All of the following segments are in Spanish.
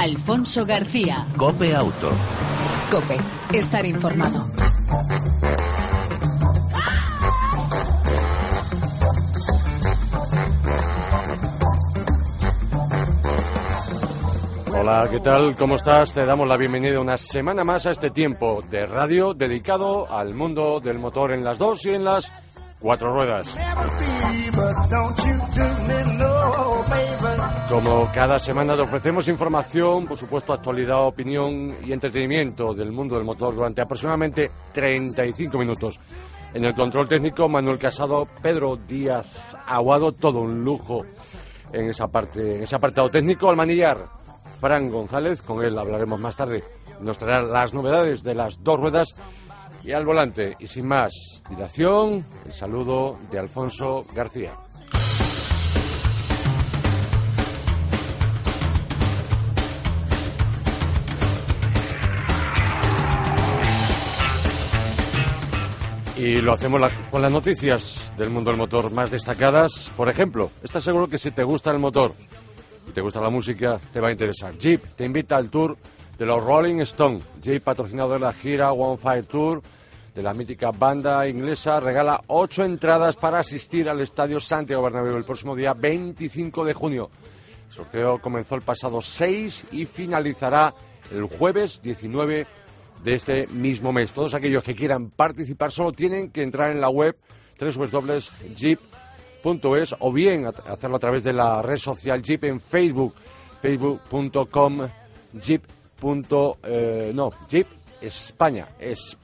Alfonso García. Cope Auto. Cope, estar informado. Hola, ¿qué tal? ¿Cómo estás? Te damos la bienvenida una semana más a este tiempo de radio dedicado al mundo del motor en las dos y en las cuatro ruedas. Como cada semana te ofrecemos información, por supuesto actualidad, opinión y entretenimiento del mundo del motor durante aproximadamente 35 minutos. En el control técnico, Manuel Casado, Pedro Díaz Aguado, todo un lujo en esa parte, en ese apartado técnico. Al manillar, Fran González, con él hablaremos más tarde. Nos traerá las novedades de las dos ruedas y al volante. Y sin más dilación, el saludo de Alfonso García. Y lo hacemos con las noticias del mundo del motor más destacadas. Por ejemplo, estás seguro que si te gusta el motor y te gusta la música, te va a interesar. Jeep te invita al tour de los Rolling Stones. Jeep, patrocinador de la gira One Fire Tour de la mítica banda inglesa, regala ocho entradas para asistir al Estadio Santiago Bernabéu el próximo día 25 de junio. El sorteo comenzó el pasado 6 y finalizará el jueves 19 de este mismo mes. Todos aquellos que quieran participar solo tienen que entrar en la web www.jeep.es o bien hacerlo a través de la red social Jeep en Facebook, facebook.com Jeep. Eh, no, Jeep España. Es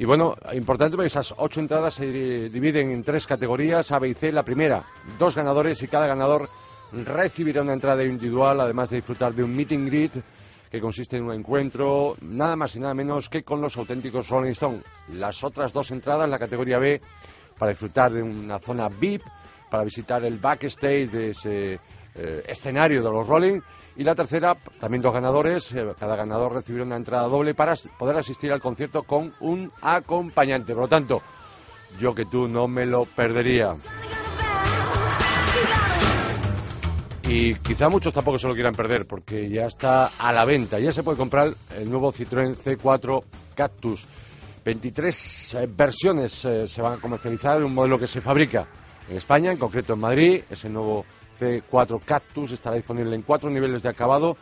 y bueno, importante esas ocho entradas se dividen en tres categorías, A, B y C. La primera, dos ganadores y cada ganador recibirá una entrada individual, además de disfrutar de un meeting greet que consiste en un encuentro nada más y nada menos que con los auténticos Rolling Stones. Las otras dos entradas, la categoría B, para disfrutar de una zona VIP, para visitar el backstage de ese eh, escenario de los Rolling. Y la tercera, también dos ganadores, eh, cada ganador recibirá una entrada doble para poder asistir al concierto con un acompañante. Por lo tanto, yo que tú no me lo perdería. Y quizá muchos tampoco se lo quieran perder porque ya está a la venta. Ya se puede comprar el nuevo Citroën C4 Cactus. 23 eh, versiones eh, se van a comercializar un modelo que se fabrica en España, en concreto en Madrid. Ese nuevo C4 Cactus estará disponible en cuatro niveles de acabado.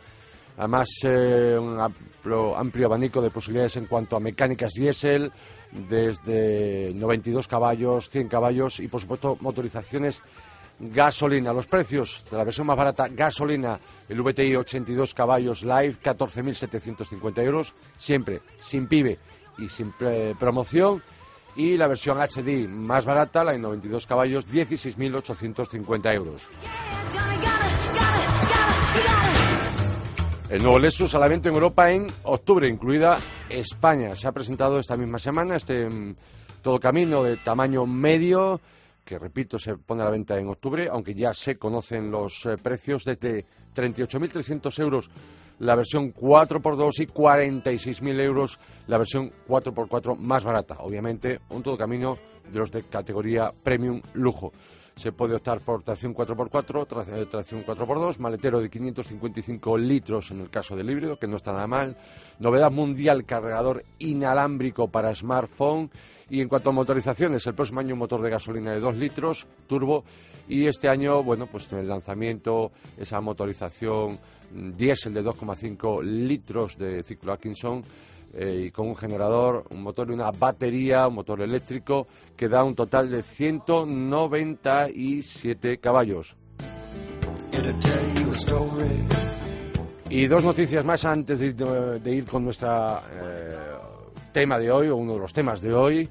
Además, eh, un amplio, amplio, abanico de posibilidades en cuanto a mecánicas diésel, desde 92 caballos, 100 caballos y, por supuesto, motorizaciones gasolina. Los precios de la versión más barata, gasolina, el VTI 82 caballos live, 14.750 euros, siempre sin PIBE y sin promoción. Y la versión HD más barata, la de 92 caballos, 16.850 euros. El nuevo Lexus a la venta en Europa en octubre, incluida España. Se ha presentado esta misma semana este mm, todo camino de tamaño medio que repito, se pone a la venta en octubre, aunque ya se conocen los eh, precios desde 38.300 euros la versión 4x2 y 46.000 euros la versión 4x4 más barata. Obviamente, un todo camino de los de categoría premium lujo. Se puede optar por tracción 4x4, eh, tracción 4x2, maletero de 555 litros en el caso del híbrido, que no está nada mal. Novedad mundial, cargador inalámbrico para smartphone. Y en cuanto a motorizaciones, el próximo año un motor de gasolina de 2 litros, turbo, y este año, bueno, pues el lanzamiento, esa motorización mm, diésel de 2,5 litros de ciclo Atkinson, eh, y con un generador, un motor y una batería, un motor eléctrico, que da un total de 197 caballos. Y dos noticias más antes de, ir con nuestra eh, tema de hoy, o uno de los temas de hoy,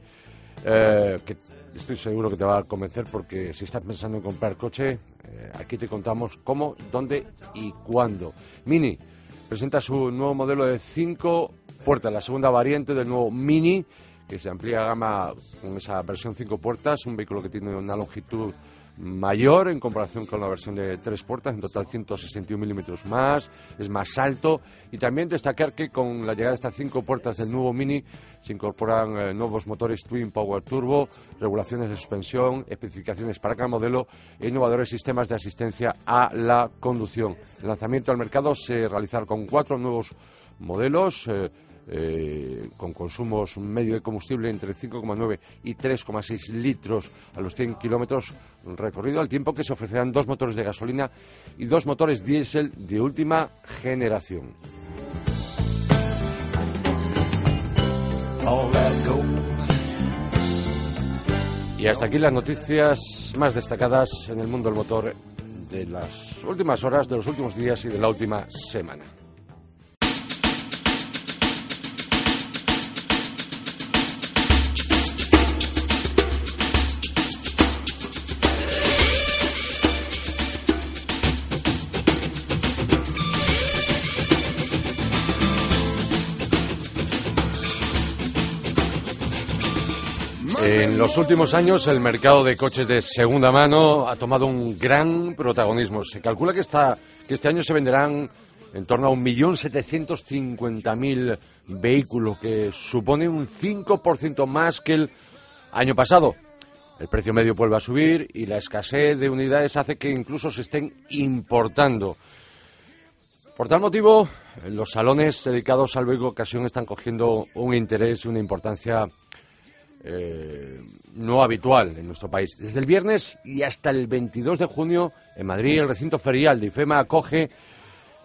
eh, que estoy seguro que te va a convencer porque si estás pensando en comprar coche, aquí te contamos cómo, dónde y cuándo. Mini presenta su nuevo modelo de cinco puertas, la segunda variante del nuevo Mini, que se amplía gama con esa versión cinco puertas, un vehículo que tiene una longitud mayor en comparación con la versión de tres puertas, en total 161 milímetros más, es más alto y también destacar que con la llegada de estas cinco puertas del nuevo Mini se incorporan eh, nuevos motores Twin Power Turbo, regulaciones de suspensión, especificaciones para cada modelo e innovadores sistemas de asistencia a la conducción. El lanzamiento al mercado se realizará con cuatro nuevos modelos. Eh, eh, con consumos medio de combustible entre 5,9 y 3,6 litros a los 100 kilómetros recorrido, al tiempo que se ofrecerán dos motores de gasolina y dos motores diésel de última generación. Y hasta aquí las noticias más destacadas en el mundo del motor de las últimas horas, de los últimos días y de la última semana. En los últimos años el mercado de coches de segunda mano ha tomado un gran protagonismo. Se calcula que, este año se venderán en torno a 1.750.000 vehículos, que supone un 5% más que el año pasado. El precio medio vuelve a subir y la escasez de unidades hace que incluso se estén importando. Por tal motivo, los salones dedicados al vehículo ocasión están cogiendo un interés y una importancia eh, no habitual en nuestro país. Desde el viernes y hasta el 22 de junio, en Madrid, el recinto ferial de IFEMA acoge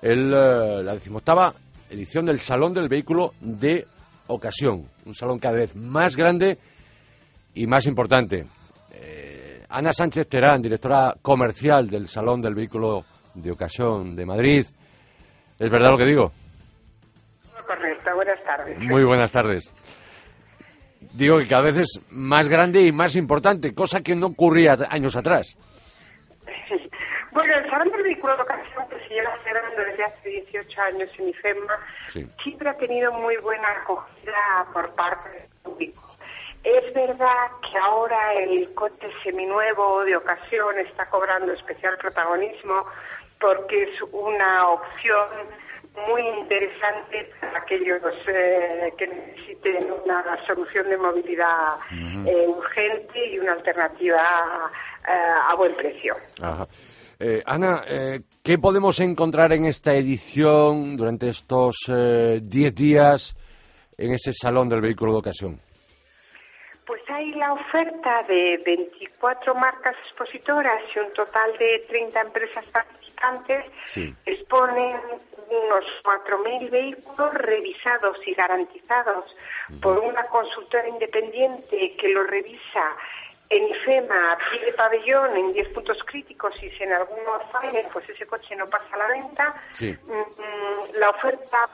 el, eh, la decimoctava edición del Salón del Vehículo de Ocasión. Un salón cada vez más grande y más importante. Eh, Ana Sánchez Terán, directora comercial del Salón del Vehículo de Ocasión de Madrid. ¿Es verdad lo que digo? Correcto, buenas tardes. Muy buenas tardes digo que cada vez es más grande y más importante, cosa que no ocurría años atrás. Bueno, el Salón del Vehículo de Ocasión, que se lleva celebrando desde hace 18 años en IFEMA, siempre ha tenido muy buena acogida por parte del público. Es verdad que ahora el coche seminuevo de ocasión está cobrando especial protagonismo porque es una opción muy interesante para aquellos eh, que necesiten una solución de movilidad eh, urgente y una alternativa eh, a buen precio. Ana, ¿qué podemos encontrar en esta edición durante estos 10 días en ese salón del vehículo de ocasión? Pues hay la oferta de 24 marcas expositoras y un total de 30 empresas participantes. Exponen unos 4.000 vehículos revisados y garantizados por una consultora independiente que lo revisa en IFEMA, a pie de pabellón, en 10 puntos críticos y si en alguno falla, pues ese coche no pasa a la venta. Mm, mm, la oferta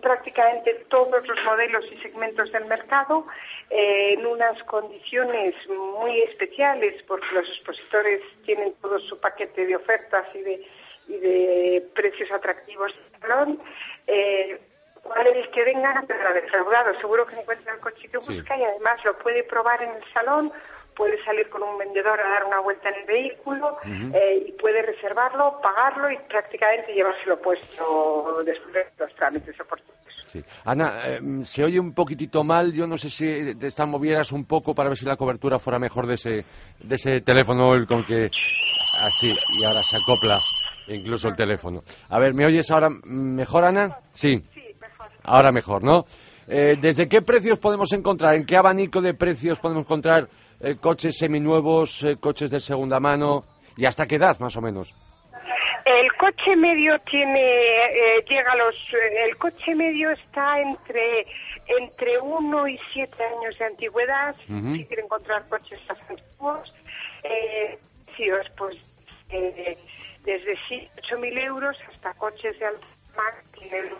prácticamente todos los modelos y segmentos del mercado eh, en unas condiciones muy especiales porque los expositores tienen todo su paquete de ofertas y de, y de precios atractivos. Eh, cuál es que vengan a quedar defraudado. Seguro que encuentra el coche que busca y además lo puede probar en el salón puede salir con un vendedor a dar una vuelta en el vehículo eh, y puede reservarlo, pagarlo y prácticamente llevárselo puesto después de los trámites oportunos. Sí. Ana, em, se oye un poquitito mal. Yo no sé si te están movieras un poco para ver si la cobertura fuera mejor de ese, de ese teléfono con que así y ahora se acopla incluso el teléfono. A ver, ¿me oyes ahora mejor, Ana? Sí. Sí, mejor. Ahora mejor, ¿no? Eh, ¿Desde qué precios podemos encontrar? ¿En qué abanico de precios podemos encontrar eh, coches seminuevos, eh, coches de segunda mano y hasta qué edad más o menos? El coche medio tiene eh, llega a los el coche medio está entre entre 1 y 7 años de antigüedad si quiere encontrar coches antiguos eh, pues desde 8 mil euros hasta coches de alta tienen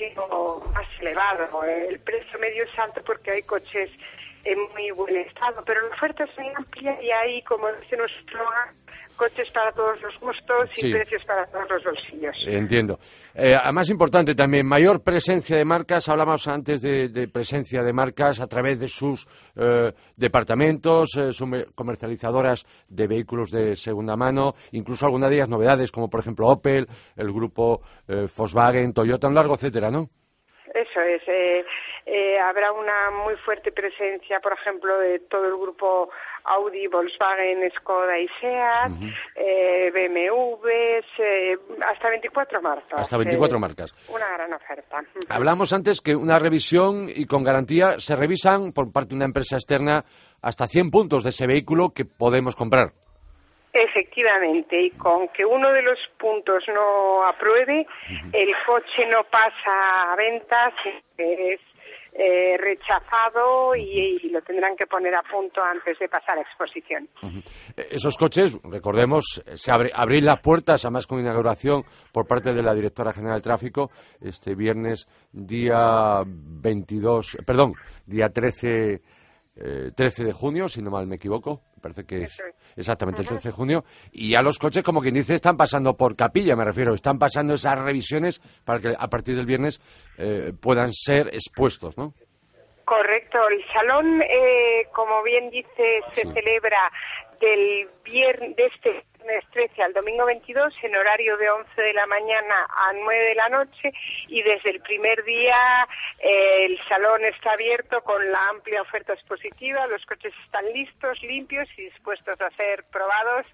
un más elevado el precio medio es alto porque hay coches en muy buen estado, pero la oferta es muy amplia y hay, como dice nuestro coches para todos los gustos y precios para todos los bolsillos. Entiendo. Eh, además, importante también, mayor presencia de marcas. Hablamos antes de, presencia de marcas a través de sus eh, departamentos, eh, comercializadoras de vehículos de segunda mano, incluso algunas de ellas novedades, como por ejemplo Opel, el grupo eh, Volkswagen, Toyota, un largo etcétera, ¿no? Eso es. Eh, eh, habrá una muy fuerte presencia, por ejemplo, de todo el grupo Audi, Volkswagen, Skoda y Seat, eh, BMW, hasta 24 marcas. Hasta 24 marcas. Una gran oferta. Hablamos antes que una revisión y con garantía se revisan por parte de una empresa externa hasta 100 puntos de ese vehículo que podemos comprar. Efectivamente, y con que uno de los puntos no apruebe, el coche no pasa a ventas, es eh, rechazado y, lo tendrán que poner a punto antes de pasar a exposición. Esos coches, recordemos, se abre, abrir las puertas, además con inauguración por parte de la Directora General de Tráfico, este viernes día 22, perdón, día 13 13 eh, de junio, si no mal me equivoco, me parece que es exactamente el 13 de junio, y ya los coches, como quien dice, están pasando por capilla, me refiero, están pasando esas revisiones para que a partir del viernes eh, puedan ser expuestos, ¿no? Correcto, el salón, eh, como bien dice, se celebra del viernes, de este viernes 13 al domingo 22 en horario de 11 de la mañana a 9 de la noche y desde el primer día eh, el salón está abierto con la amplia oferta expositiva, los coches están listos, limpios y dispuestos a ser probados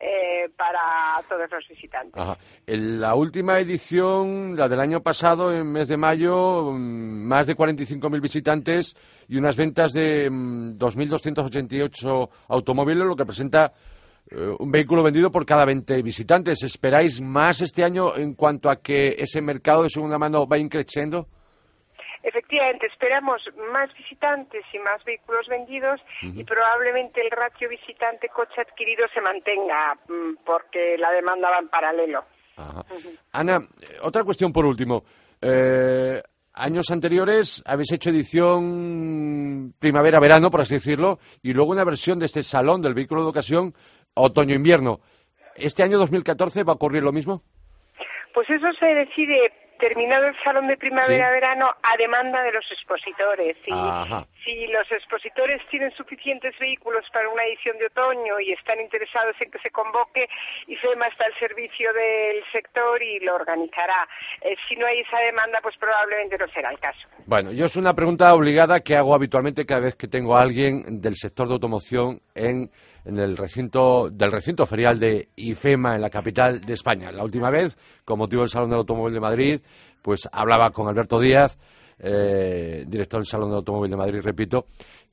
eh, para todos los visitantes. En la última edición, la del año pasado, en mes de mayo, mm, más de 45.000 visitantes y unas ventas de 2.288 mm, automóviles, lo que presenta un vehículo vendido por cada 20 visitantes. ¿Esperáis más este año en cuanto a que ese mercado de segunda mano va increciendo? Efectivamente, esperamos más visitantes y más vehículos vendidos y probablemente el ratio visitante-coche adquirido se mantenga mm, porque la demanda va en paralelo. Ana, eh, otra cuestión por último. Eh, años anteriores habéis hecho edición primavera-verano, por así decirlo, y luego una versión de este salón del vehículo de ocasión otoño-invierno. ¿Este año 2014 va a ocurrir lo mismo? Pues eso se decide terminado el salón de primavera-verano a demanda de los expositores. Si, si los expositores tienen suficientes vehículos para una edición de otoño y están interesados en que se convoque, IFEMA está al servicio del sector y lo organizará. Eh, si no hay esa demanda, pues probablemente no será el caso. Bueno, yo es una pregunta obligada que hago habitualmente cada vez que tengo a alguien del sector de automoción en en el recinto del recinto ferial de IFEMA en la capital de España. La última vez, con motivo del Salón del Automóvil de Madrid, pues hablaba con Alberto Díaz, eh, director del Salón del Automóvil de Madrid, repito,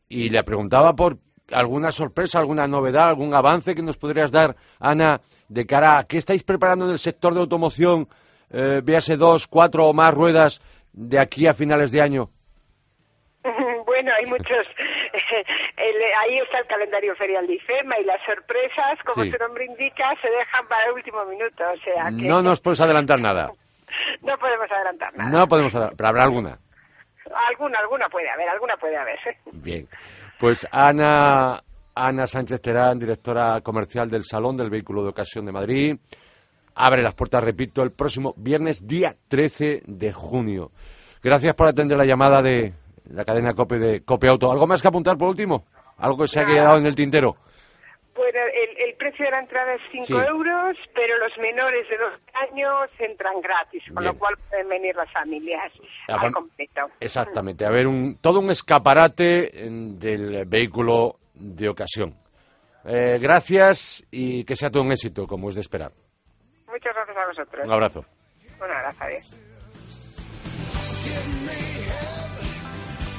y le preguntaba por alguna sorpresa, alguna novedad, algún avance que nos podrías dar, Ana, de cara a qué estáis preparando en el sector de automoción, eh, véase dos, cuatro o más ruedas de aquí a finales de año. Bueno, hay muchos ahí está el calendario ferial de IFEMA y las sorpresas, como su nombre indica, se dejan para el último minuto. O sea No nos puedes adelantar nada. no podemos adelantar nada. No podemos adelantar, pero habrá alguna. Alguna, alguna puede haber, alguna puede haber. Bien. Pues Ana, Ana Sánchez Terán, directora comercial del Salón del Vehículo de Ocasión de Madrid, abre las puertas, repito, el próximo viernes, día 13 de junio. Gracias por atender la llamada de la cadena COPE de COPE Auto. ¿Algo más que apuntar por último? ¿Algo que se ha quedado en el tintero? Bueno, el, precio de la entrada es 5 euros, pero los menores de 12 años entran gratis, con lo cual pueden venir las familias al completo. Exactamente, a ver, un, todo un escaparate del vehículo de ocasión. Eh, gracias y que sea todo un éxito, como es de esperar. Muchas gracias a vosotros. Un abrazo. Un abrazo, adiós.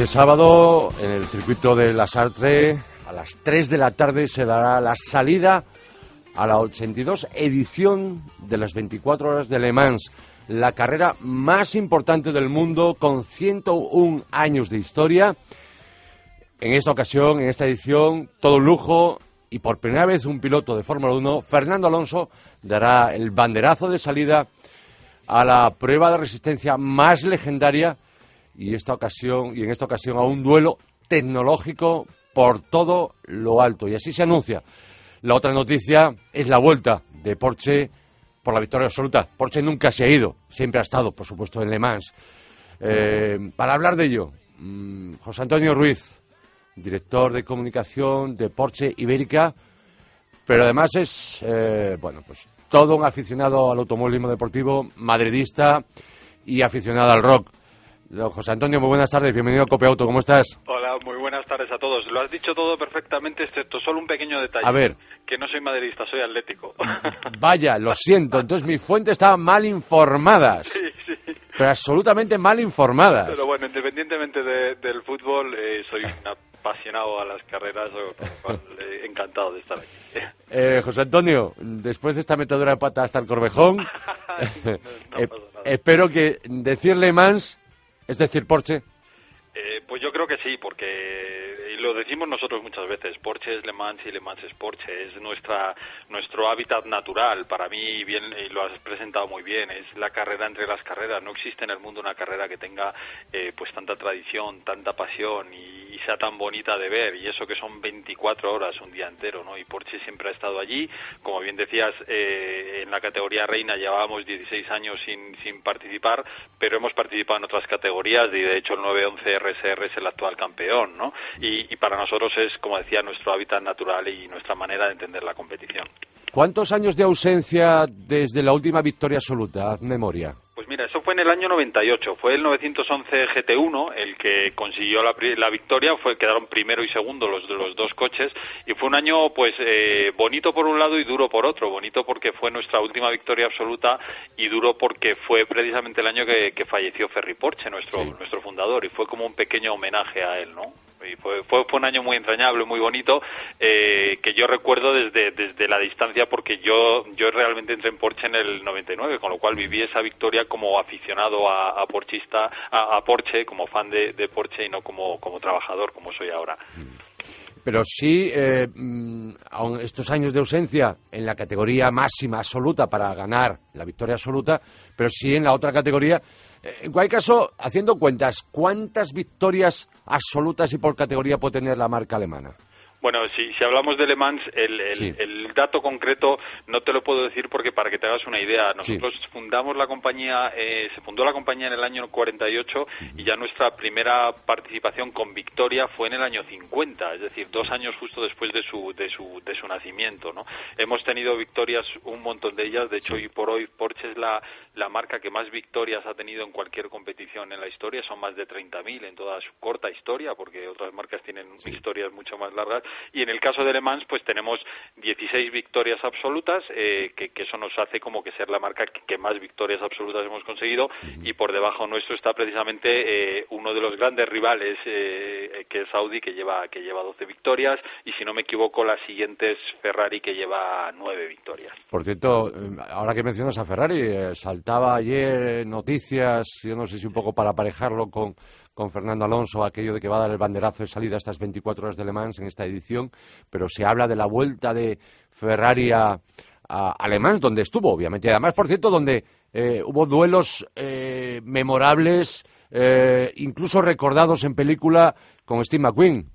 Este sábado, en el circuito de la Sartre, a las 3 de la tarde se dará la salida a la 82 edición de las 24 horas de Le Mans, la carrera más importante del mundo con 101 años de historia. En esta ocasión, en esta edición, todo lujo y por primera vez un piloto de Fórmula 1, Fernando Alonso, dará el banderazo de salida a la prueba de resistencia más legendaria y esta ocasión y en esta ocasión a un duelo tecnológico por todo lo alto y así se anuncia. La otra noticia es la vuelta de Porsche por la victoria absoluta. Porsche nunca se ha ido, siempre ha estado, por supuesto, en Le Mans. Eh, para hablar de ello, mm, José Antonio Ruiz, director de comunicación de Porsche Ibérica, pero además es, eh, bueno, pues todo un aficionado al automovilismo deportivo, madridista y aficionado al rock. José Antonio, muy buenas tardes, bienvenido a Cope Auto, ¿cómo estás? Hola, muy buenas tardes a todos. Lo has dicho todo perfectamente, excepto solo un pequeño detalle. A ver. Que no soy madridista, soy atlético. Vaya, lo siento, entonces mi fuente estaba mal informadas. Sí, sí. Pero absolutamente mal informadas. Pero bueno, independientemente del fútbol, eh, soy un apasionado a las carreras, eh, encantado de estar aquí. Eh, José Antonio, después de esta metadura de pata hasta el Corvejón, espero que decirle Mans es decir, Porsche. Eh, pues yo creo que sí, porque lo decimos nosotros muchas veces. Porsche es Le Mans y Le Mans es Porsche. Es nuestra nuestro hábitat natural. Para mí, bien y lo has presentado muy bien, es la carrera entre las carreras. No existe en el mundo una carrera que tenga eh, pues tanta tradición, tanta pasión y, sea tan bonita de ver. Y eso que son 24 horas, un día entero, ¿no? Y Porsche siempre ha estado allí. Como bien decías, eh, en la categoría reina llevábamos 16 años sin, sin participar, pero hemos participado en otras categorías y de hecho el 911 RSR es el actual campeón, ¿no? Y, y para nosotros es, como decía, nuestro hábitat natural y nuestra manera de entender la competición. ¿Cuántos años de ausencia desde la última victoria absoluta? Haz memoria. Mira, eso fue en el año 98. Fue el 911 GT1 el que consiguió la, victoria. Fue quedaron primero y segundo los, los dos coches y fue un año pues eh, bonito por un lado y duro por otro. Bonito porque fue nuestra última victoria absoluta y duro porque fue precisamente el año que, falleció Ferry Porsche, nuestro nuestro fundador y fue como un pequeño homenaje a él, ¿no? Y fue, fue, un año muy entrañable, muy bonito, eh, que yo recuerdo desde, desde la distancia porque yo, yo realmente entré en Porsche en el 99, con lo cual viví esa victoria como aficionado a, a Porchista, a, Porsche, como fan de, de, Porsche y no como, como trabajador como soy ahora. Pero sí, eh, mm, estos años de ausencia en la categoría máxima absoluta para ganar la victoria absoluta, pero sí en la otra categoría eh, en cualquier caso, haciendo cuentas, ¿cuántas victorias absolutas y por categoría puede tener la marca alemana? Bueno, si, si hablamos de Le Mans, el, el, dato concreto no te lo puedo decir porque para que te hagas una idea, nosotros fundamos la compañía, eh, se fundó la compañía en el año 48 y ya nuestra primera participación con victoria fue en el año 50, es decir, dos años justo después de su, de su, de su nacimiento, ¿no? Hemos tenido victorias, un montón de ellas, de hecho hoy por hoy Porsche es la, la marca que más victorias ha tenido en cualquier competición en la historia, son más de 30.000 en toda su corta historia, porque otras marcas tienen historias mucho más largas y en el caso de Le Mans, pues tenemos 16 victorias absolutas, eh, que, eso nos hace como que ser la marca que, más victorias absolutas hemos conseguido. Y por debajo nuestro está precisamente eh, uno de los grandes rivales, eh, que es Audi, que lleva, que lleva 12 victorias. Y si no me equivoco, la siguiente es Ferrari, que lleva 9 victorias. Por cierto, ahora que mencionas a Ferrari, saltaba ayer noticias, yo no sé si un poco para aparejarlo con con Fernando Alonso aquello de que va a dar el banderazo de salida a estas 24 horas de Le Mans en esta edición, pero se habla de la vuelta de Ferrari a, a, donde estuvo, obviamente. Además, por cierto, donde eh, hubo duelos eh, memorables, eh, incluso recordados en película con Steve McQueen.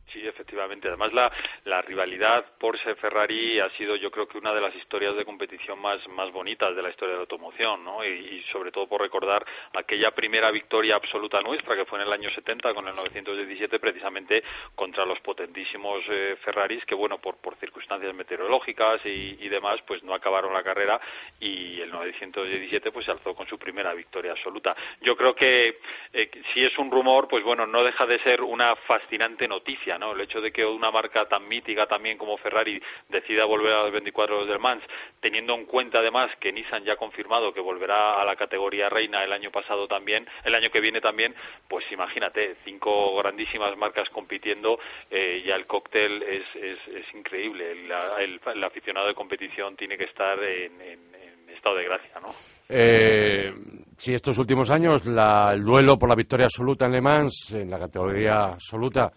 Además, la, la rivalidad Porsche-Ferrari ha sido, yo creo que una de las historias de competición más, más bonitas de la historia de la automoción, ¿no? Y, sobre todo por recordar aquella primera victoria absoluta nuestra, que fue en el año 70 con el 917, precisamente contra los potentísimos eh, Ferraris, que, bueno, por, por circunstancias meteorológicas y, demás, pues no acabaron la carrera y el 917 pues se alzó con su primera victoria absoluta. Yo creo que eh, si es un rumor, pues bueno, no deja de ser una fascinante noticia, ¿no? El hecho de que marca tan mítica también como Ferrari decida volver a los 24 horas del Mans, teniendo en cuenta además que Nissan ya ha confirmado que volverá a la categoría reina el año pasado también, el año que viene también, pues imagínate, cinco grandísimas marcas compitiendo, eh, ya el cóctel es, es, increíble. El, aficionado de competición tiene que estar en, estado de gracia, ¿no? Eh, si estos últimos años el duelo por la victoria absoluta en Le Mans, en la categoría absoluta,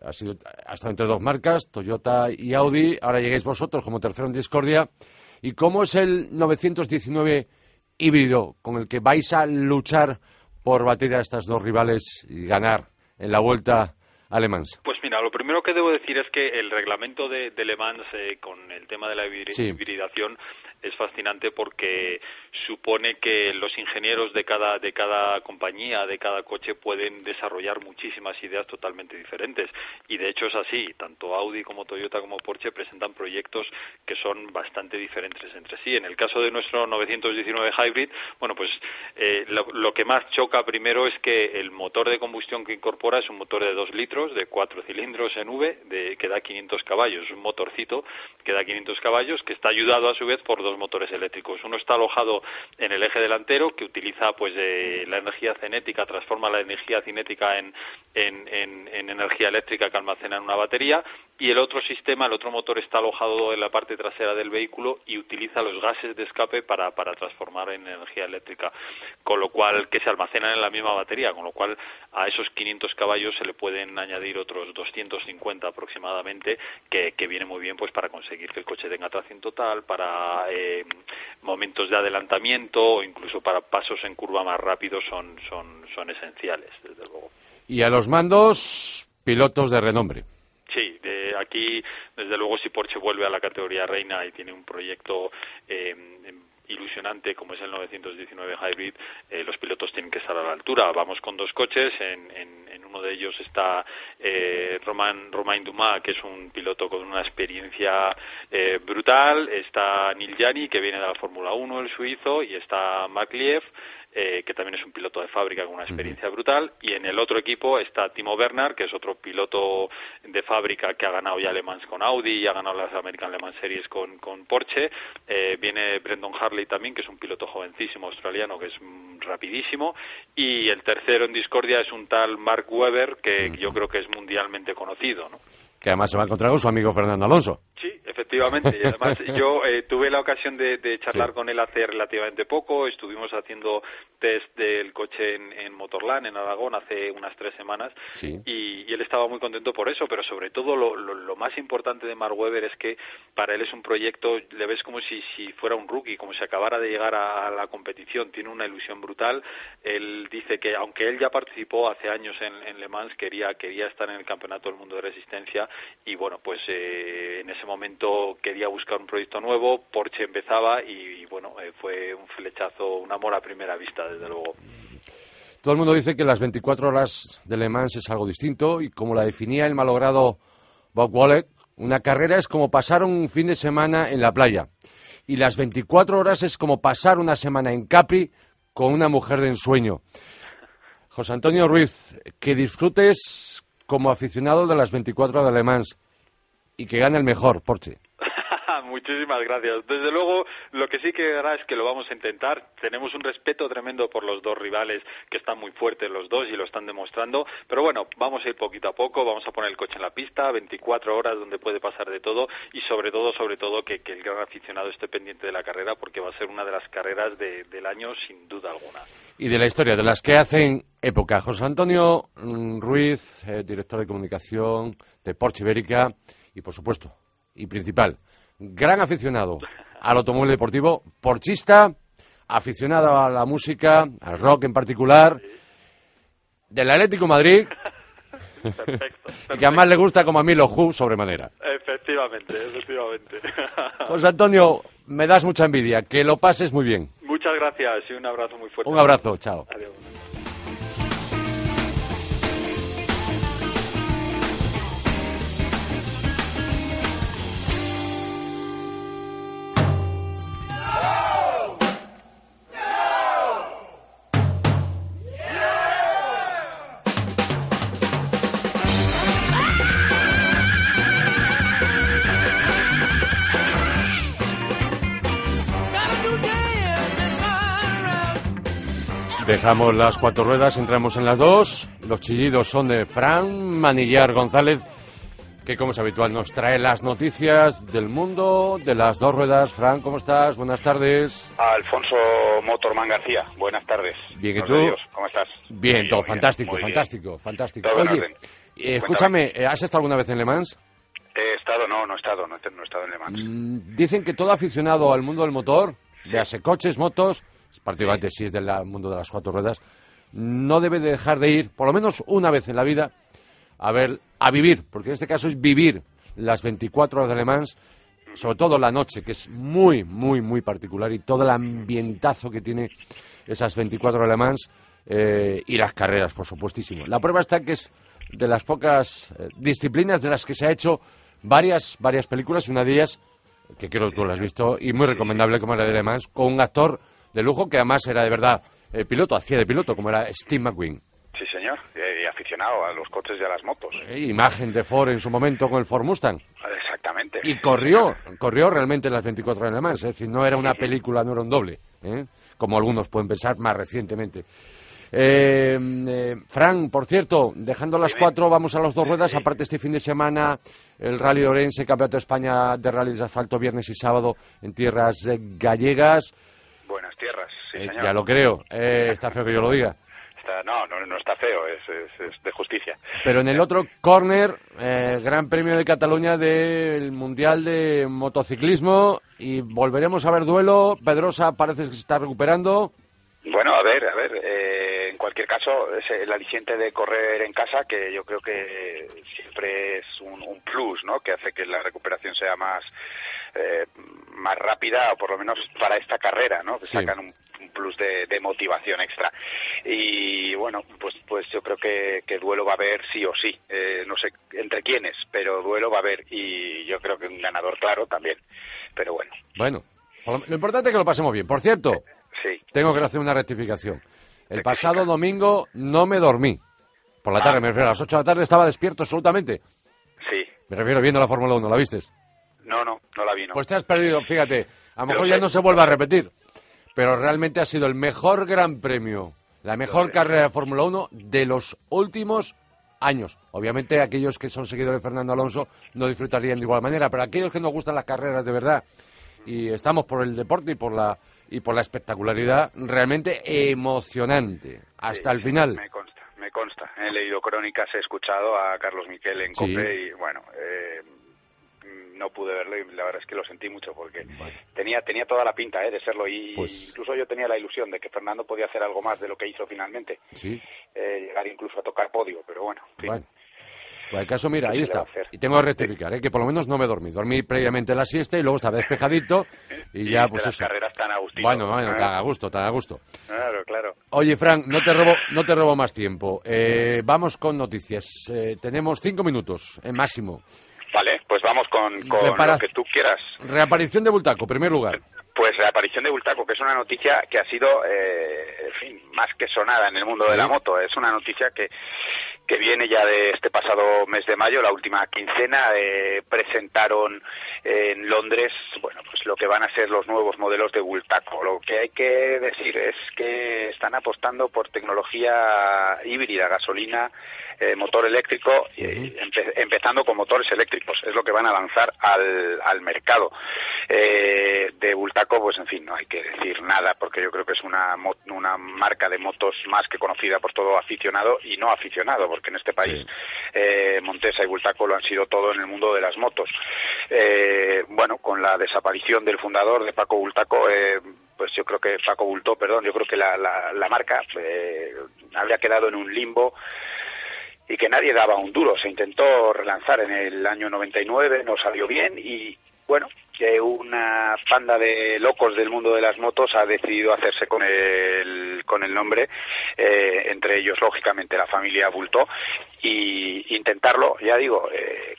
ha, sido, ha estado entre dos marcas, Toyota y Audi, ahora llegáis vosotros como tercero en discordia. ¿Y cómo es el 919 híbrido con el que vais a luchar por batir a estas dos rivales y ganar en la vuelta a Le Mans? Pues mira, lo primero que debo decir es que el reglamento de, Le Mans eh, con el tema de la hibridación es fascinante porque supone que los ingenieros de cada de cada compañía, de cada coche pueden desarrollar muchísimas ideas totalmente diferentes. Y de hecho es así, tanto Audi como Toyota como Porsche presentan proyectos que son bastante diferentes entre sí. En el caso de nuestro 919 Hybrid, bueno, pues eh, lo, que más choca primero es que el motor de combustión que incorpora es un motor de 2 litros, de 4 cilindros en V, de, que da 500 caballos, un motorcito que da 500 caballos, que está ayudado a su vez por dos motores eléctricos. Uno está alojado en el eje delantero que utiliza pues eh, la energía cinética, transforma la energía cinética en, en, energía eléctrica que almacena en una batería y el otro sistema, el otro motor está alojado en la parte trasera del vehículo y utiliza los gases de escape para, para transformar en energía eléctrica, con lo cual que se almacenan en la misma batería, con lo cual a esos 500 caballos se le pueden añadir otros 250 aproximadamente que, que viene muy bien pues para conseguir que el coche tenga tracción total, para eh, eh, momentos de adelantamiento o incluso para pasos en curva más rápidos son, son, son esenciales, desde luego. Y a los mandos, pilotos de renombre. Sí, aquí, desde luego, si Porsche vuelve a la categoría reina y tiene un proyecto eh, ilusionante como es el 919 Hybrid, eh, los pilotos tienen que estar a la altura. Vamos con dos coches, en, en, uno de ellos está eh, Romain, Romain Dumas, que es un piloto con una experiencia eh, brutal, está Nil Jani, que viene de la Fórmula 1, el suizo, y está Makliev, eh, que también es un piloto de fábrica con una experiencia brutal, y en el otro equipo está Timo Werner, que es otro piloto de fábrica que ha ganado ya Le Mans con Audi y ha ganado las American Le Mans Series con, con Porsche. Eh, viene Brendan Harley también, que es un piloto jovencísimo australiano, que es rapidísimo, y el tercero en discordia es un tal Mark Webber, que yo creo que es mundialmente conocido, ¿no? Que además se va a encontrar con su amigo Fernando Alonso. Sí, efectivamente. Y además yo eh, tuve la ocasión de, charlar con él hace relativamente poco. Estuvimos haciendo test del coche en, en Motorland, en Aragón, hace unas tres semanas. Y, él estaba muy contento por eso. Pero sobre todo lo, lo, más importante de Mark Webber es que para él es un proyecto, le ves como si, si fuera un rookie, como si acabara de llegar a, la competición. Tiene una ilusión brutal. Él dice que aunque él ya participó hace años en, en Le Mans, quería, quería estar en el Campeonato del Mundo de Resistencia y bueno, pues eh, en ese momento quería buscar un proyecto nuevo, Porsche empezaba y, bueno, eh, fue un flechazo, un amor a primera vista, desde luego. Todo el mundo dice que las 24 horas de Le Mans es algo distinto y como la definía el malogrado Bob Wallet, una carrera es como pasar un fin de semana en la playa y las 24 horas es como pasar una semana en Capri con una mujer de ensueño. José Antonio Ruiz, que disfrutes como aficionado de las 24 de Le Mans y que gane el mejor, Porsche. Muchísimas gracias. Desde luego, lo que sí que hará es que lo vamos a intentar. Tenemos un respeto tremendo por los dos rivales, que están muy fuertes los dos y lo están demostrando. Pero bueno, vamos a ir poquito a poco, vamos a poner el coche en la pista, 24 horas donde puede pasar de todo y sobre todo, sobre todo, que, el gran aficionado esté pendiente de la carrera porque va a ser una de las carreras del año sin duda alguna. Y de la historia, de las que hacen época. José Antonio mm, Ruiz, eh, director de comunicación de Porsche Ibérica y, por supuesto, y principal, gran aficionado al automóvil deportivo, porchista, aficionado a la música, al rock en particular, del Atlético Madrid. y que además le gusta como a mí los Who sobremanera. Efectivamente, efectivamente. José Antonio, me das mucha envidia. Que lo pases muy bien. Muchas gracias y un abrazo muy fuerte. Un abrazo, chao. Adiós. Dejamos las cuatro ruedas, entramos en las dos. Los chillidos son de Fran Manillar González, que como es habitual nos trae las noticias del mundo de las dos ruedas. Fran, ¿cómo estás? Buenas tardes. Alfonso Motorman García, buenas tardes. Bien, ¿y tú? ¿Cómo estás? Bien, todo fantástico, fantástico, fantástico. Oye, eh, escúchame, eh, ¿has estado alguna vez en Le Mans? He estado, no, no he estado, no he, estado en Le Mans. Mm, dicen que todo aficionado al mundo del motor, de hace coches, motos, particularmente si es del mundo de las cuatro ruedas, no debe de dejar de ir, por lo menos una vez en la vida, a ver, a vivir, porque en este caso es vivir las 24 horas de Le Mans, sobre todo la noche, que es muy, muy, muy particular, y todo el ambientazo que tiene esas 24 horas de Le Mans, eh, y las carreras, por supuestísimo. La prueba está que es de las pocas eh, disciplinas de las que se ha hecho varias, varias películas, una de ellas, que creo que tú la has visto, y muy recomendable como la de Le Mans, con un actor de lujo que además era de verdad eh, piloto, hacía de piloto, como era Steve McQueen. Sí, señor, y, aficionado a los coches y a las motos. Eh, imagen de Ford en su momento con el Ford Mustang. Exactamente. Y corrió, corrió realmente las 24 horas de Mans, es decir, no era una película, no era un doble, ¿eh? como algunos pueden pensar más recientemente. Eh, eh, Fran, por cierto, dejando las cuatro, vamos a las dos ruedas. Aparte, este fin de semana, el Rally Orense, Campeonato de España de Rally de Asfalto, viernes y sábado en tierras gallegas. Buenas tierras, sí, eh, Ya lo creo. está feo que yo lo diga. no, no, está feo, es, es, de justicia. Pero en el otro corner, Gran Premio de Cataluña del Mundial de Motociclismo y volveremos a ver duelo. Pedrosa parece que se está recuperando. Bueno, a ver, a ver. Eh, en cualquier caso, es el aliciente de correr en casa, que yo creo que siempre es un, plus, ¿no? Que hace que la recuperación sea más eh, más rápida, o por lo menos para esta carrera, ¿no? Que sacan un, plus de, motivación extra. Y bueno, pues pues yo creo que, que duelo va a haber sí o sí. Eh, no sé entre quiénes, pero duelo va a haber. Y yo creo que un ganador claro también. Pero bueno. Bueno, lo importante es que lo pasemos bien. Por cierto. Sí. Tengo que hacer una rectificación. El pasado domingo no me dormí. Por la tarde, ah. me refiero a las 8 de la tarde, estaba despierto absolutamente. Sí. Me refiero viendo la Fórmula 1, ¿la viste? No, no, no la vi. Pues te has perdido, fíjate. A lo mejor ya no se vuelve a repetir. Pero realmente ha sido el mejor gran premio, la mejor carrera de Fórmula 1 de los últimos años. Obviamente aquellos que son seguidores de Fernando Alonso no disfrutarían de igual manera, pero aquellos que nos gustan las carreras de verdad y estamos por el deporte y por la y por la espectacularidad realmente emocionante hasta el final. Me consta, me consta. He leído crónicas, he escuchado a Carlos Miquel en COPE y bueno, eh, no pude verlo y la verdad es que lo sentí mucho porque tenía tenía toda la pinta eh, de serlo y pues incluso yo tenía la ilusión de que Fernando podía hacer algo más de lo que hizo finalmente. Sí. Eh, llegar incluso a tocar podio, pero bueno. bueno. Pues el caso, mira, ahí está. Y tengo que rectificar, ¿eh? que por lo menos no me dormí. Dormí previamente la siesta y luego estaba despejadito y, ya, pues las carreras tan a Bueno, bueno, tan a gusto, tan a gusto. Claro, claro. Oye, Frank, no te robo, no te robo más tiempo. Eh, vamos con noticias. Eh, tenemos cinco minutos, en máximo. Vale, pues vamos con, con lo que tú quieras. Reaparición de Bultaco, primer lugar. Pues reaparición de Bultaco, que es una noticia que ha sido, en fin, más que sonada en el mundo de la moto. Es una noticia que que viene ya de este pasado mes de mayo, la última quincena, eh, presentaron en Londres, bueno, pues lo que van a ser los nuevos modelos de Bultaco. Lo que hay que decir es que están apostando por tecnología híbrida, gasolina, eh, motor eléctrico, empezando con motores eléctricos. Es lo que van a lanzar al, al mercado. Eh, de Bultaco, pues en fin, no hay que decir nada, porque yo creo que es una, una marca de motos más que conocida por todo aficionado y no aficionado, porque en este país eh, Montesa y Bultaco lo han sido todo en el mundo de las motos. Eh, bueno, con la desaparición del fundador de Paco Bultaco, eh, pues yo creo que Paco Bultó, perdón, yo creo que la, la, la marca eh, habría quedado en un limbo y que nadie daba un duro. Se intentó relanzar en el año 99, no salió bien y bueno, que una panda de locos del mundo de las motos ha decidido hacerse con el, con el nombre, eh, entre ellos, lógicamente, la familia Bulto, y intentarlo, ya digo, eh,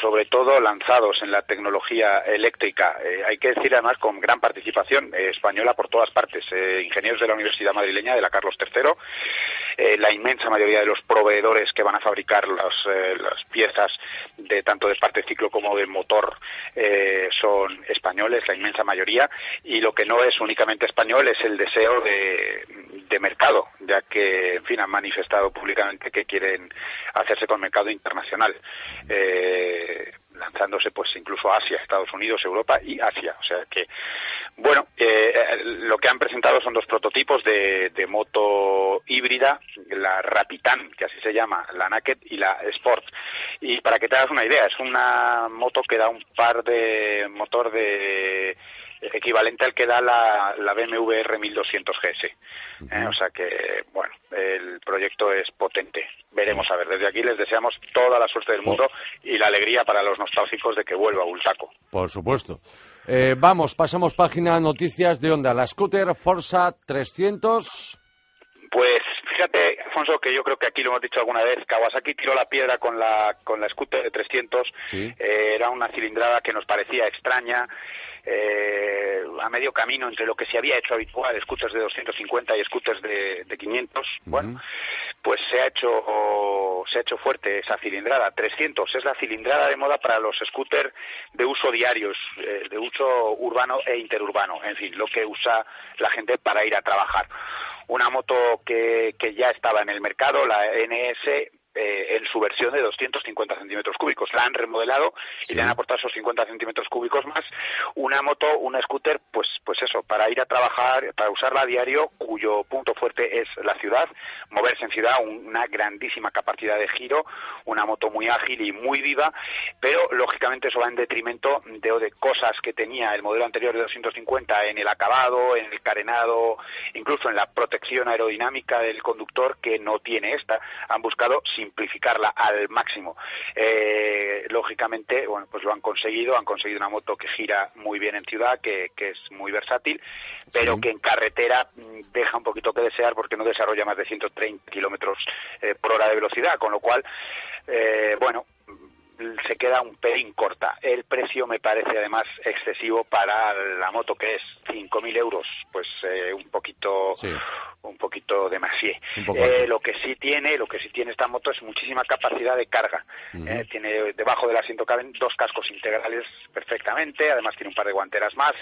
sobre todo lanzados en la tecnología eléctrica. Eh, hay que decir, además, con gran participación española por todas partes. ingenieros de la Universidad Madrileña, de la Carlos III, la inmensa mayoría de los proveedores que van a fabricar las piezas de tanto de parte ciclo como de motor son españoles, la inmensa mayoría, y lo que no es únicamente español es el deseo de, de mercado, ya que, en fin, han manifestado públicamente que quieren hacerse con mercado internacional, eh, lanzándose pues incluso Asia, Estados Unidos, Europa y Asia. O sea que, bueno, eh, lo que han presentado son dos prototipos de, de moto híbrida, la Rapitan, que así se llama, la Naked y la Sport. Y para que te hagas una idea, es una moto que da un par de motor de equivalente al que da la, la BMW R1200 GS. Eh, o sea que, bueno, el proyecto es potente. Veremos a ver. Desde aquí les deseamos toda la suerte del mundo y la alegría para los nostálgicos de que vuelva Bultaco. Por supuesto. Eh, vamos, pasamos página noticias de Honda. La scooter Forza 300. Pues fíjate, Alfonso, que yo creo que aquí lo hemos dicho alguna vez, Kawasaki tiró la piedra con la, con la scooter de 300, eh, era una cilindrada que nos parecía extraña, eh, a medio camino entre lo que se había hecho habitual, scooters de 250 y scooters de, de 500, bueno, pues se ha hecho se ha hecho fuerte esa cilindrada. 300 es la cilindrada de moda para los scooters de uso diario, eh, de uso urbano e interurbano, en fin, lo que usa la gente para ir a trabajar una moto que, que ya estaba en el mercado, la NS eh, en su versión de 250 centímetros cúbicos. La han remodelado y le han aportado esos 50 centímetros cúbicos más. Una moto, una scooter, pues, pues eso, para ir a trabajar, para usarla a diario, cuyo punto fuerte es la ciudad, moverse en ciudad, una grandísima capacidad de giro, una moto muy ágil y muy viva, pero lógicamente eso va en detrimento de, de cosas que tenía el modelo anterior de 250 en el acabado, en el carenado, incluso en la protección aerodinámica del conductor que no tiene esta. Han buscado simplificarla al máximo. Eh, lógicamente, bueno, pues lo han conseguido, han conseguido una moto que gira muy bien en ciudad, que, que es muy versátil, pero que en carretera mm, deja un poquito que desear porque no desarrolla más de 130 kilómetros eh, por hora de velocidad, con lo cual, eh, bueno, se queda un pelín corta. El precio me parece además excesivo para la moto que es 5.000 euros, pues eh, un poquito un poquito demasiado. Eh, lo que sí tiene, lo que sí tiene esta moto es muchísima capacidad de carga. Eh, tiene debajo del asiento caben dos cascos integrales perfectamente, además tiene un par de guanteras más.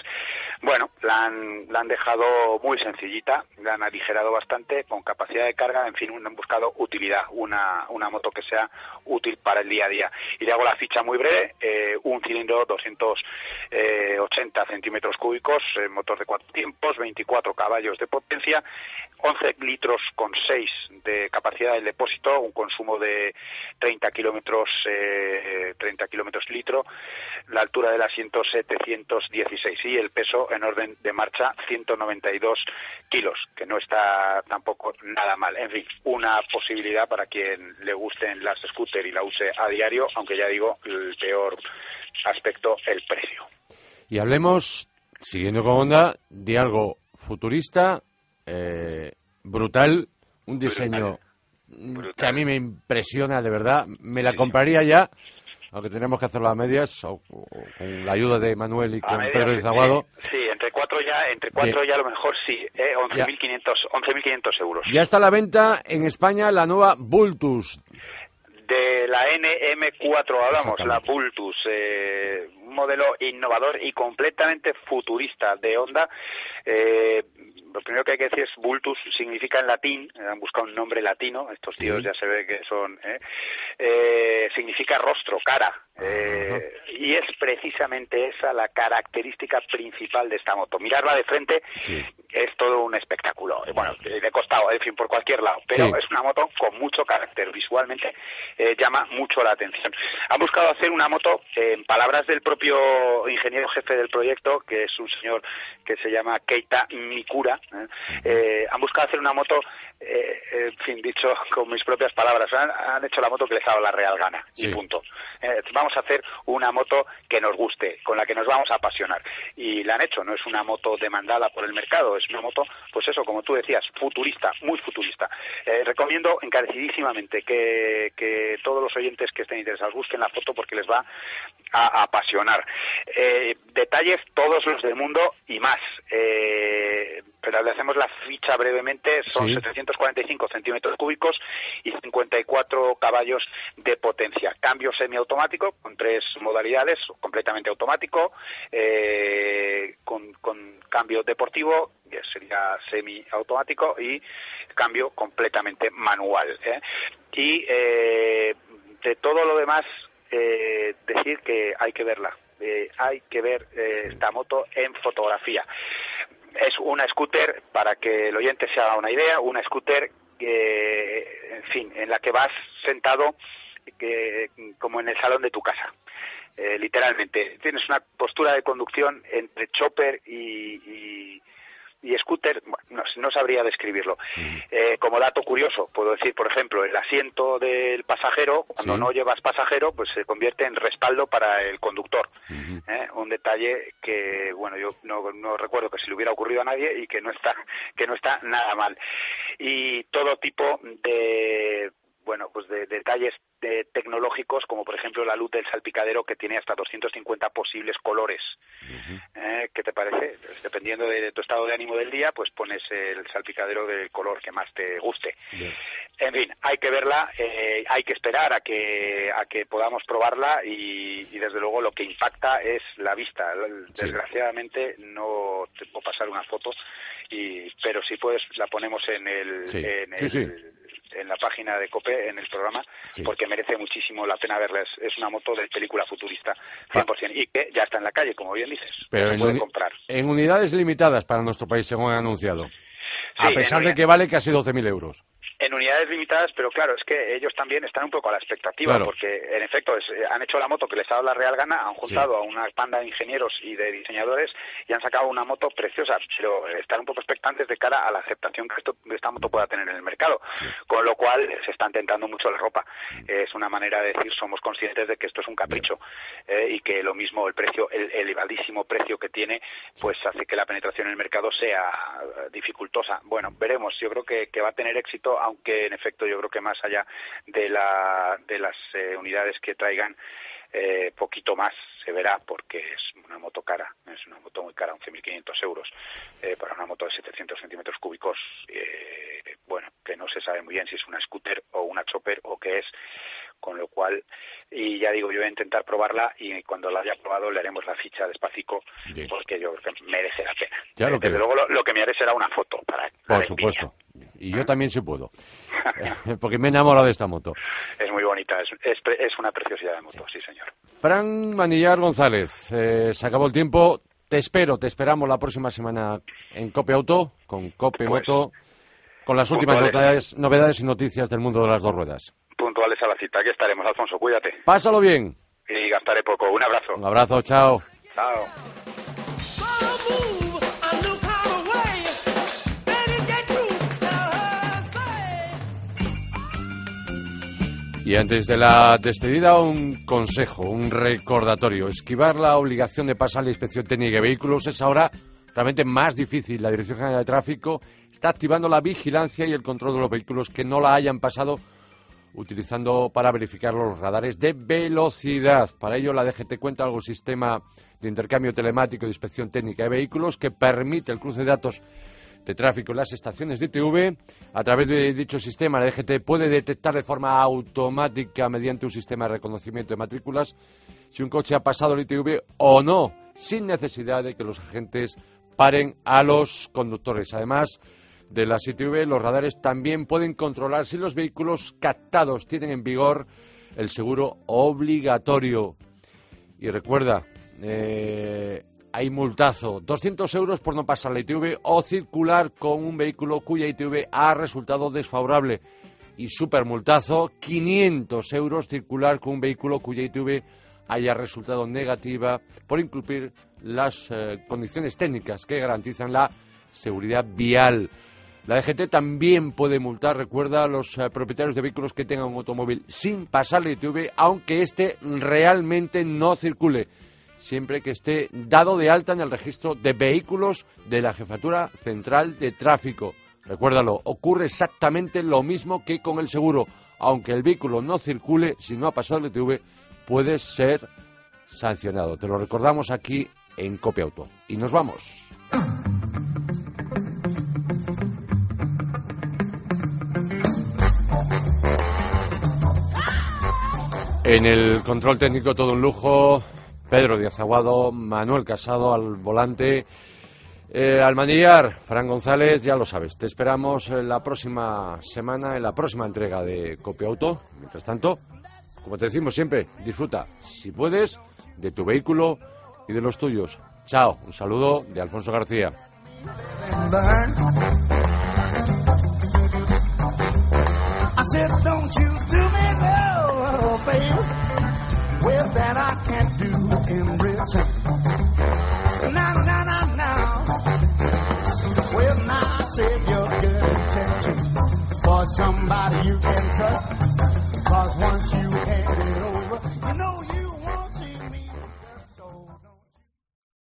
Bueno, la han, la han dejado muy sencillita, la han aligerado bastante con capacidad de carga, en fin, han buscado utilidad, una, una moto que sea útil para el día a día. Y le hago la ficha muy breve, eh, un cilindro 280 centímetros cúbicos, motor de cuatro tiempos, 24 caballos de potencia, 11 litros con 6 de capacidad del depósito, un consumo de 30 kilómetros, eh, 30 kilómetros litro, la altura del asiento 716 y el peso en orden de marcha 192 kilos, que no está tampoco nada mal. En fin, una posibilidad para quien le gusten las scooter y la use a diario, aunque ya digo, el peor aspecto, el precio. Y hablemos, siguiendo con onda, de algo futurista, eh, brutal, un diseño que a mí me impresiona de verdad. Me la compraría ya, aunque tenemos que hacerlo a medias, o, con la ayuda de Manuel y con Pedro Izaguado. sí, entre cuatro ya, entre cuatro ya a lo mejor sí, eh, 11.500 euros. Ya está a la venta en España la nueva Bultus. De la NM4 hablamos, la Bultus, eh, un modelo innovador y completamente futurista de Honda. Eh, lo primero que hay que decir es Bultus significa en latín, han buscado un nombre latino, estos tíos ya se ve que son, ¿eh? Eh, significa rostro, cara, eh, y es precisamente esa la característica principal de esta moto. Mirarla de frente es todo un espectáculo. Bueno, de costado, en fin, por cualquier lado, pero es una moto con mucho carácter, visualmente llama mucho la atención. Han buscado hacer una moto, en palabras del propio ingeniero jefe del proyecto, que es un señor que se llama Keita Mikura, ¿eh? Eh, han buscado hacer una moto, eh, en fin, dicho con mis propias palabras, han, hecho la moto que les ha dado la real gana, y punto. vamos a hacer una moto que nos guste, con la que nos vamos a apasionar. Y la han hecho, no es una moto demandada por el mercado, es una moto, pues eso, como tú decías, futurista, muy futurista. recomiendo encarecidísimamente que, que todos los oyentes que estén interesados busquen la foto porque les va a, apasionar. detalles todos los del mundo y más. Eh, pero le hacemos la ficha brevemente, son 745 centímetros cúbicos y 54 caballos de potencia. Cambio semiautomático con tres modalidades, completamente automático, eh, con, cambio deportivo, que sería semiautomático, y cambio completamente manual. ¿eh? Y eh, de todo lo demás, decir que hay que verla. hay que ver esta moto en fotografía es una scooter, para que el oyente se haga una idea, una scooter que, en fin, en la que vas sentado que, como en el salón de tu casa. Eh, literalmente. Tienes una postura de conducción entre chopper y, y scooter, no, sabría describirlo. Eh, como dato curioso, puedo decir, por ejemplo, el asiento del pasajero, cuando no llevas pasajero, pues se convierte en respaldo para el conductor. ¿eh? Un detalle que, bueno, yo no, no, recuerdo que se le hubiera ocurrido a nadie y que no está, que no está nada mal. Y todo tipo de bueno, pues de, detalles tecnológicos, como por ejemplo la luz del salpicadero que tiene hasta 250 posibles colores. Eh, ¿Qué te parece? Pues dependiendo de tu estado de ánimo del día, pues pones el salpicadero del color que más te guste. En fin, hay que verla, eh, hay que esperar a que a que podamos probarla y, desde luego lo que impacta es la vista. Desgraciadamente no te puedo pasar una foto, y, pero si puedes la ponemos en el, en el en la página de COPE, en el programa, porque merece muchísimo la pena verla. Es, una moto de película futurista, 100%, y que ya está en la calle, como bien dices. Pero en, comprar. en unidades limitadas para nuestro país, según han anunciado. a pesar de que vale casi 12.000 euros en unidades limitadas, pero claro, es que ellos también están un poco a la expectativa, porque en efecto eh, han hecho la moto que les ha dado la real gana, han juntado a una banda de ingenieros y de diseñadores y han sacado una moto preciosa, pero están un poco expectantes de cara a la aceptación que esta moto pueda tener en el mercado, con lo cual se están tentando mucho la ropa. Mm. Es una manera de decir, somos conscientes de que esto es un capricho eh, y que lo mismo el precio, el elevadísimo precio que tiene, pues hace que la penetración en el mercado sea eh, dificultosa. Bueno, veremos, yo creo que, que va a tener éxito aunque en efecto yo creo que más allá de, la, de las eh, unidades que traigan, eh, poquito más se verá porque es una moto cara, es una moto muy cara, 11.500 euros eh, para una moto de 700 centímetros cúbicos, eh, bueno, que no se sabe muy bien si es una scooter o una chopper o qué es, con lo cual, y ya digo, yo voy a intentar probarla y cuando la haya probado le haremos la ficha despacito porque yo creo que merece la pena. Desde luego lo, que me haré será una foto para... Por supuesto. Y yo también si puedo. porque me he enamorado de esta moto. Es muy bonita, es, es, una preciosidad de moto, sí. señor. Fran Manillar González, eh, se acabó el tiempo. Te espero, te esperamos la próxima semana en Cope Auto, con Cope pues, Moto, con las últimas novedades, novedades y noticias del mundo de las dos ruedas puntuales a la cita. Aquí estaremos, Alfonso, cuídate. Pásalo bien. Y gastaré poco. Un abrazo. Un abrazo, chao. Chao. Y antes de la despedida, un consejo, un recordatorio. Esquivar la obligación de pasar la inspección técnica de vehículos es ahora realmente más difícil. La Dirección General de Tráfico está activando la vigilancia y el control de los vehículos que no la hayan pasado utilizando para verificar los radares de velocidad. Para ello, la DGT cuenta un sistema de intercambio telemático de inspección técnica de vehículos que permite el cruce de datos de tráfico en las estaciones de ITV. A través de dicho sistema, la DGT puede detectar de forma automática, mediante un sistema de reconocimiento de matrículas, si un coche ha pasado el ITV o no, sin necesidad de que los agentes paren a los conductores. Además, de la ITV, los radares también pueden controlar si los vehículos captados tienen en vigor el seguro obligatorio. Y recuerda, eh, hay multazo, 200 euros por no pasar la ITV o circular con un vehículo cuya ITV ha resultado desfavorable. Y super multazo, 500 euros circular con un vehículo cuya ITV haya resultado negativa por incumplir las eh, condiciones técnicas que garantizan la seguridad vial. La DGT también puede multar, recuerda, a los eh, propietarios de vehículos que tengan un automóvil sin pasarle ITV, aunque éste realmente no circule, siempre que esté dado de alta en el registro de vehículos de la Jefatura Central de Tráfico. Recuérdalo, ocurre exactamente lo mismo que con el seguro. Aunque el vehículo no circule, si no ha pasado el ITV, puede ser sancionado. Te lo recordamos aquí en Copia Auto. Y nos vamos. En el control técnico todo un lujo. Pedro Díaz Aguado, Manuel Casado al volante. Eh, al manillar, Fran González, ya lo sabes, te esperamos la próxima semana, en la próxima entrega de Copia Auto. Mientras tanto, como te decimos siempre, disfruta, si puedes, de tu vehículo y de los tuyos. Chao, un saludo de Alfonso García. Favor. Well, that I can't do in return. Now, now, now, now. Well, now, save your good intention for somebody you can trust. Cause once you have